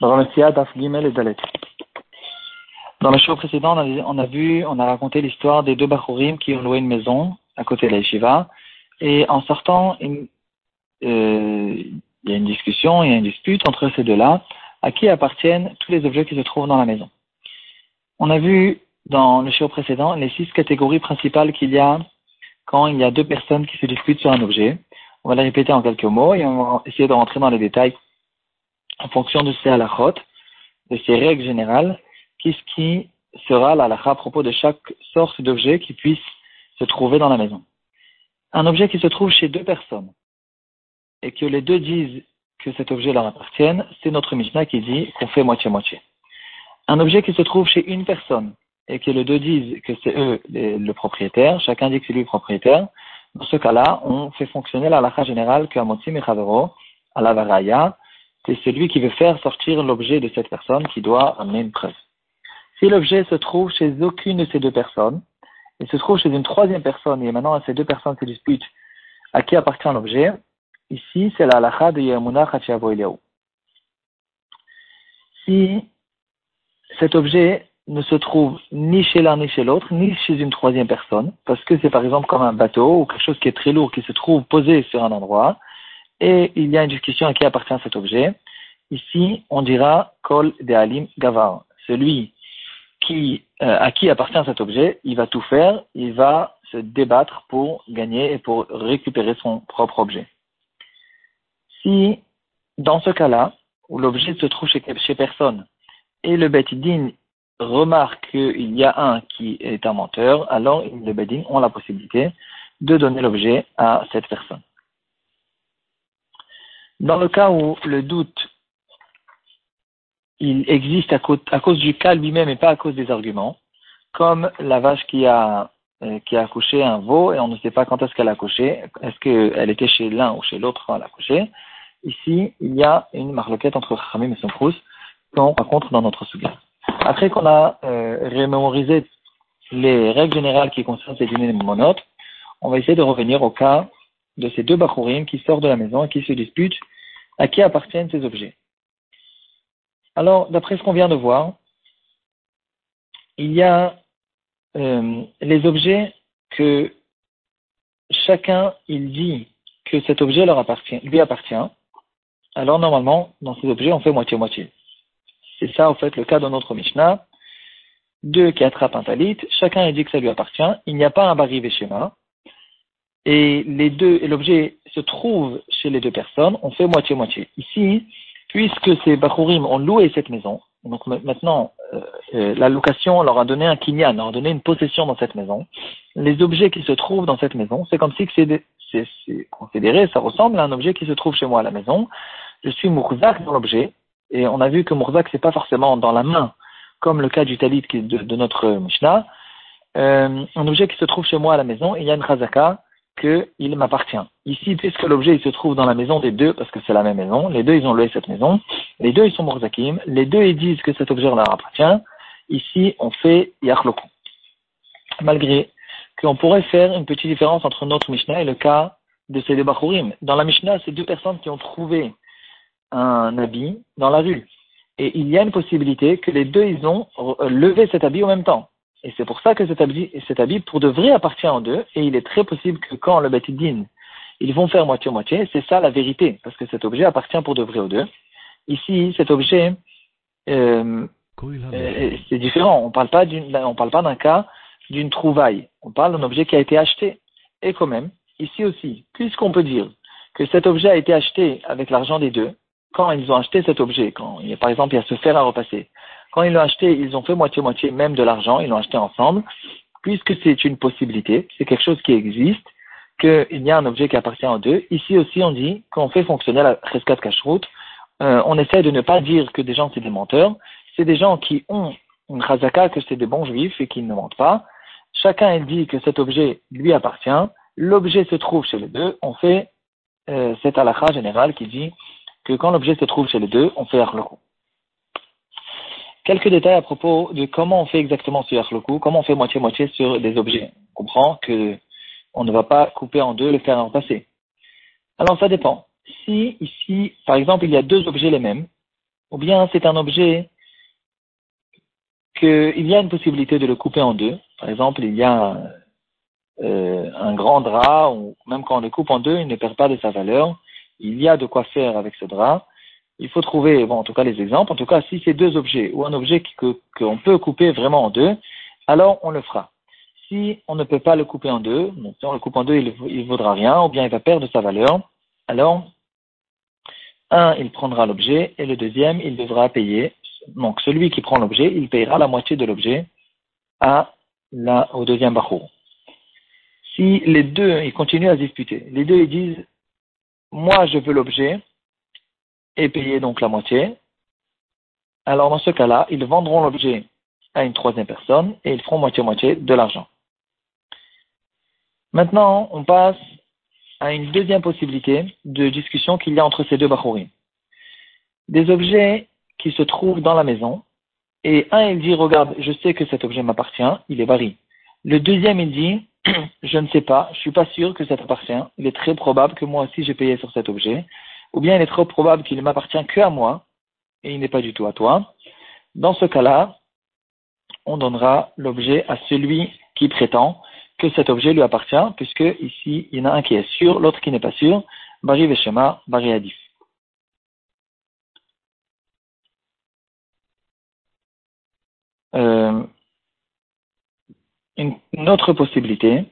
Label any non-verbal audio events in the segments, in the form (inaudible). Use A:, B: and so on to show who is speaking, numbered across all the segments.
A: Dans le show précédent, on a, vu, on a raconté l'histoire des deux Bachurim qui ont loué une maison à côté de la yeshiva. Et en sortant, euh, il y a une discussion, il y a une dispute entre ces deux-là, à qui appartiennent tous les objets qui se trouvent dans la maison. On a vu dans le show précédent les six catégories principales qu'il y a quand il y a deux personnes qui se disputent sur un objet. On va les répéter en quelques mots et on va essayer de rentrer dans les détails en fonction de ces halachot, de ces règles générales, qu'est-ce qui sera l'halakha à propos de chaque sorte d'objet qui puisse se trouver dans la maison? Un objet qui se trouve chez deux personnes et que les deux disent que cet objet leur appartienne, c'est notre Mishnah qui dit qu'on fait moitié-moitié. Un objet qui se trouve chez une personne et que les deux disent que c'est eux le propriétaire, chacun dit que c'est lui le propriétaire, dans ce cas-là, on fait fonctionner la halakha générale que Amotim et à la Varaya, c'est celui qui veut faire sortir l'objet de cette personne qui doit amener une preuve. Si l'objet se trouve chez aucune de ces deux personnes, il se trouve chez une troisième personne, et maintenant ces deux personnes se disputent à qui appartient l'objet, ici c'est la halakha de Eliyahu. Si cet objet ne se trouve ni chez l'un ni chez l'autre, ni chez une troisième personne, parce que c'est par exemple comme un bateau ou quelque chose qui est très lourd qui se trouve posé sur un endroit, et il y a une discussion à qui appartient cet objet. Ici, on dira Kol de Alim Gavar. Celui qui, euh, à qui appartient cet objet, il va tout faire, il va se débattre pour gagner et pour récupérer son propre objet. Si, dans ce cas-là, où l'objet se trouve chez, personne, et le Betidin remarque qu'il y a un qui est un menteur, alors le Betidin ont la possibilité de donner l'objet à cette personne. Dans le cas où le doute il existe à cause, du cas lui-même et pas à cause des arguments, comme la vache qui a, euh, qui a accouché un veau et on ne sait pas quand est-ce qu'elle a accouché, est-ce qu'elle était chez l'un ou chez l'autre quand elle a accouché. Ici, il y a une marloquette entre Khamim et son qu'on rencontre dans notre sujet. Après qu'on a euh, les règles générales qui concernent ces dîners monotes, on va essayer de revenir au cas de ces deux Bachurim qui sortent de la maison et qui se disputent à qui appartiennent ces objets. Alors, d'après ce qu'on vient de voir, il y a euh, les objets que chacun, il dit que cet objet lui appartient. Alors, normalement, dans ces objets, on fait moitié-moitié. C'est ça, en fait, le cas de notre Mishnah. Deux qui attrapent un talit, chacun il dit que ça lui appartient. Il n'y a pas un bari schéma et les deux, et l'objet se trouve chez les deux personnes, on fait moitié-moitié. Ici, puisque ces Bachurim ont loué cette maison, donc maintenant, euh, euh, la location leur a donné un kinyan, leur a donné une possession dans cette maison, les objets qui se trouvent dans cette maison, c'est comme si c'est considéré, ça ressemble à un objet qui se trouve chez moi à la maison. Je suis Mourzak dans l'objet, et on a vu que Mourzak, c'est pas forcément dans la main, comme le cas du talit de, notre Mishnah. Euh, un objet qui se trouve chez moi à la maison, il y a une chazaka, qu'il m'appartient. Ici, puisque l'objet se trouve dans la maison des deux, parce que c'est la même maison, les deux ils ont loué cette maison, les deux ils sont morzakim, les deux ils disent que cet objet leur appartient, ici on fait yachloku. Malgré qu'on pourrait faire une petite différence entre notre Mishnah et le cas de ces deux Bachurim. Dans la Mishnah, c'est deux personnes qui ont trouvé un habit dans la rue. Et il y a une possibilité que les deux ils ont levé cet habit en même temps. Et c'est pour ça que cet habit, cet habit, pour de vrai, appartient en deux. Et il est très possible que quand le Betidin, ils vont faire moitié-moitié, c'est ça la vérité. Parce que cet objet appartient pour de vrai aux deux. Ici, cet objet, euh, euh, c'est différent. On parle pas on parle pas d'un cas d'une trouvaille. On parle d'un objet qui a été acheté. Et quand même, ici aussi, puisqu'on peut dire que cet objet a été acheté avec l'argent des deux, quand ils ont acheté cet objet, quand il y a, par exemple il y a ce fer à repasser, quand ils l'ont acheté, ils ont fait moitié-moitié même de l'argent, ils l'ont acheté ensemble, puisque c'est une possibilité, c'est quelque chose qui existe, qu'il y a un objet qui appartient aux deux. Ici aussi, on dit qu'on fait fonctionner la rescate cache-route. Euh, on essaie de ne pas dire que des gens c'est des menteurs, c'est des gens qui ont une chazaka, que c'est des bons juifs et qui ne mentent pas. Chacun dit que cet objet lui appartient, l'objet se trouve chez les deux, on fait euh, cette halakha générale qui dit que quand l'objet se trouve chez les deux, on fait arloko. Quelques détails à propos de comment on fait exactement ce coup, comment on fait moitié-moitié sur des objets. On comprend que on ne va pas couper en deux, le faire en passer. Alors ça dépend. Si ici, par exemple, il y a deux objets les mêmes, ou bien c'est un objet qu'il y a une possibilité de le couper en deux. Par exemple, il y a euh, un grand drap, ou même quand on le coupe en deux, il ne perd pas de sa valeur. Il y a de quoi faire avec ce drap. Il faut trouver, bon, en tout cas les exemples. En tout cas, si c'est deux objets ou un objet qu'on peut couper vraiment en deux, alors on le fera. Si on ne peut pas le couper en deux, si on le coupe en deux, il ne vaudra rien, ou bien il va perdre sa valeur, alors un, il prendra l'objet, et le deuxième, il devra payer. Donc celui qui prend l'objet, il payera la moitié de l'objet à la, au deuxième bachour. Si les deux, ils continuent à disputer, les deux, ils disent, moi je veux l'objet, et payer donc la moitié, alors dans ce cas-là, ils vendront l'objet à une troisième personne et ils feront moitié-moitié de l'argent. Maintenant, on passe à une deuxième possibilité de discussion qu'il y a entre ces deux Bachorim. Des objets qui se trouvent dans la maison, et un il dit, regarde, je sais que cet objet m'appartient, il est bari. Le deuxième il dit, (clears throat) je ne sais pas, je suis pas sûr que ça t'appartient, il est très probable que moi aussi j'ai payé sur cet objet, ou bien il est trop probable qu'il ne m'appartient que à moi, et il n'est pas du tout à toi. Dans ce cas-là, on donnera l'objet à celui qui prétend que cet objet lui appartient, puisque ici, il y en a un qui est sûr, l'autre qui n'est pas sûr. Bari Veshema, Bari Adif. Euh, une, autre possibilité,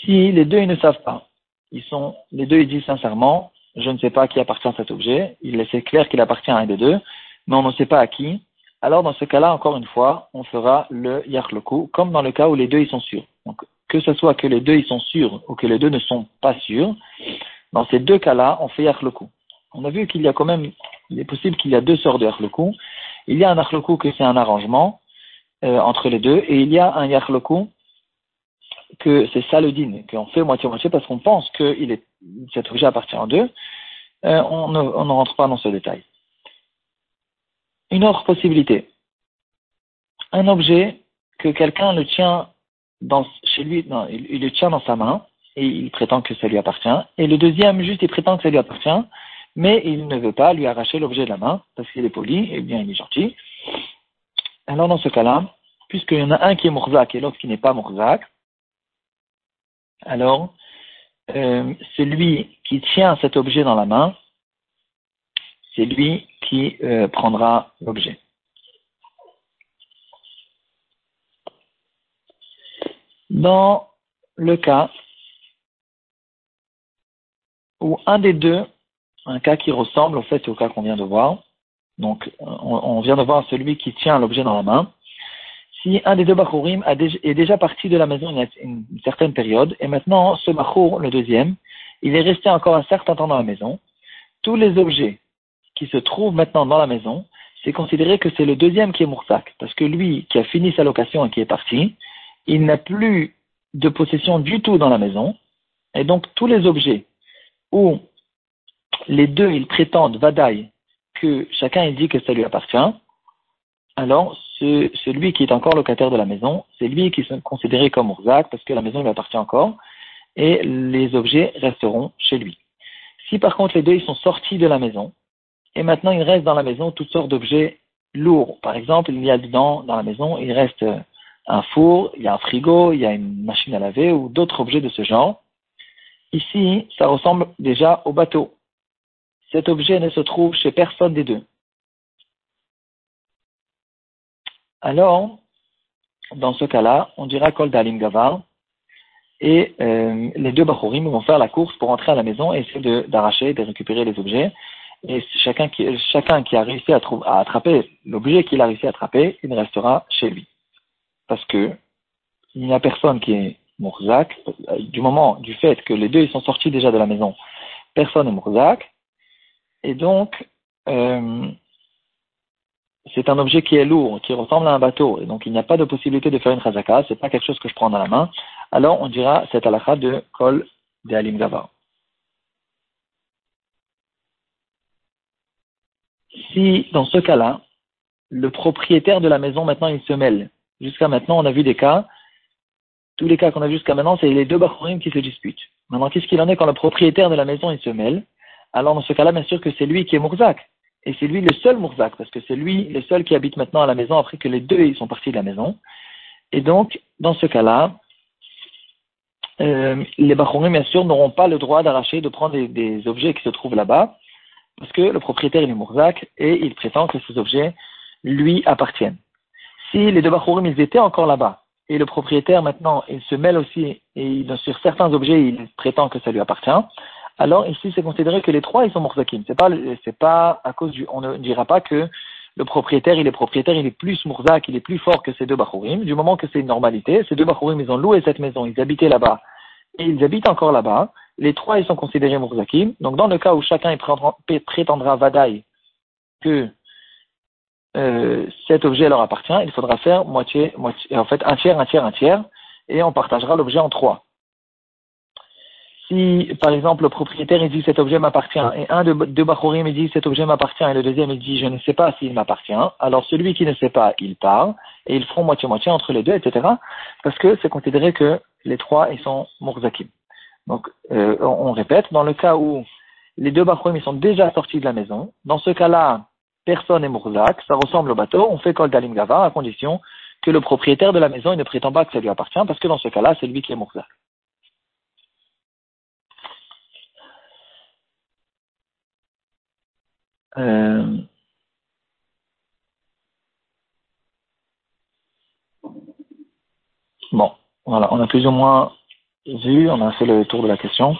A: si les deux ne savent pas, ils sont, les deux ils disent sincèrement, je ne sais pas à qui appartient cet objet, il est clair qu'il appartient à un des deux, mais on ne sait pas à qui, alors dans ce cas-là, encore une fois, on fera le yarloku, comme dans le cas où les deux ils sont sûrs. Donc, que ce soit que les deux ils sont sûrs ou que les deux ne sont pas sûrs, dans ces deux cas-là, on fait yarloku. On a vu qu'il y a quand même, il est possible qu'il y a deux sortes de yarloku. Il y a un yarloku que c'est un arrangement euh, entre les deux, et il y a un yarloku que c'est ça le qu'on fait moitié-moitié parce qu'on pense que il est, cet objet appartient à deux. Euh, on, ne, on rentre pas dans ce détail. Une autre possibilité. Un objet que quelqu'un le tient dans, chez lui, non, il, le tient dans sa main et il prétend que ça lui appartient. Et le deuxième, juste, il prétend que ça lui appartient, mais il ne veut pas lui arracher l'objet de la main parce qu'il est poli et bien il est gentil. Alors dans ce cas-là, puisqu'il y en a un qui est Mourzak et l'autre qui n'est pas Mourzak, alors euh, celui qui tient cet objet dans la main c'est lui qui euh, prendra l'objet. Dans le cas où un des deux, un cas qui ressemble au fait au cas qu'on vient de voir, donc on, vient de voir celui qui tient l'objet dans la main, si un des deux Bachurim est déjà parti de la maison il y a une certaine période, et maintenant ce Bachur, le deuxième, il est resté encore un certain temps dans la maison, tous les objets qui se trouve maintenant dans la maison, c'est considéré que c'est le deuxième qui est Moursak, parce que lui qui a fini sa location et qui est parti, il n'a plus de possession du tout dans la maison, et donc tous les objets où les deux ils prétendent vadaï que chacun il dit que ça lui appartient, alors celui qui est encore locataire de la maison, c'est lui qui est considéré comme Moursak parce que la maison lui appartient encore, et les objets resteront chez lui. Si par contre les deux ils sont sortis de la maison, et maintenant il reste dans la maison toutes sortes d'objets lourds. Par exemple, il y a dedans, dans la maison, il reste un four, il y a un frigo, il y a une machine à laver ou d'autres objets de ce genre. Ici, ça ressemble déjà au bateau. Cet objet ne se trouve chez personne des deux. Alors, dans ce cas-là, on dira Kol Dalim Gavar, et euh, les deux Bachorim vont faire la course pour entrer à la maison et essayer d'arracher, de récupérer les objets. Et chacun qui, chacun qui a réussi à, trouver, à attraper l'objet qu'il a réussi à attraper, il restera chez lui. Parce que il n'y a personne qui est Mourzak, du moment du fait que les deux ils sont sortis déjà de la maison, personne n'est Mourzak, et donc euh, c'est un objet qui est lourd, qui ressemble à un bateau, et donc il n'y a pas de possibilité de faire une chazaka, c'est pas quelque chose que je prends dans la main, alors on dira cette halakha de Kol de Alim Gavar. si dans ce cas-là, le propriétaire de la maison maintenant il se mêle. Jusqu'à maintenant, on a vu des cas, tous les cas qu'on a vu jusqu'à maintenant, c'est les deux Bachorim qui se disputent. Maintenant, qu'est-ce qu'il en est quand le propriétaire de la maison il se mêle? Alors dans ce cas-là, bien sûr que c'est lui qui est Mourzak. Et c'est lui le seul Mourzak, parce que c'est lui le seul qui habite maintenant à la maison après que les deux ils sont partis de la maison. Et donc, dans ce cas-là, euh, les Bachorim, bien sûr, n'auront pas le droit d'arracher, de prendre des, objets qui se trouvent là-bas, parce que le propriétaire il est Mourzak et il prétend que ces objets lui appartiennent. Si les deux Bachorim ils étaient encore là-bas, et le propriétaire maintenant il se mêle aussi, et sur certains objets il prétend que ça lui appartient, alors ici c'est considéré que les trois ils sont Mourzakim. C'est pas, c'est pas à cause du, on ne dira pas que le propriétaire, il est propriétaire, il est plus Mourzak, il est plus fort que ces deux Bachurim. Du moment que c'est une normalité, ces deux Bachurim, ils ont loué cette maison, ils habitaient là-bas, et ils habitent encore là-bas. Les trois, ils sont considérés Mourzakim. Donc, dans le cas où chacun prétendra Vadaï que euh, cet objet leur appartient, il faudra faire moitié, moitié, en fait, un tiers, un tiers, un tiers, et on partagera l'objet en trois si, par exemple, le propriétaire il dit cet objet m'appartient, et un de deux Bachorim dit cet objet m'appartient, et le deuxième il dit je ne sais pas s'il m'appartient, alors celui qui ne sait pas, il part, et ils feront moitié-moitié entre les deux, etc. Parce que c'est considéré que les trois, ils sont Mourzakim. Donc, euh, on, répète, dans le cas où les deux Bachorim sont déjà sortis de la maison, dans ce cas-là, personne n'est Mourzak, ça ressemble au bateau, on fait Kol Dalim Gava à condition que le propriétaire de la maison il ne prétend pas que ça lui appartient, parce que dans ce cas-là, c'est lui qui est Mourzak. Euh, bon, voilà, on a plus ou moins vu, on a fait le tour de la question.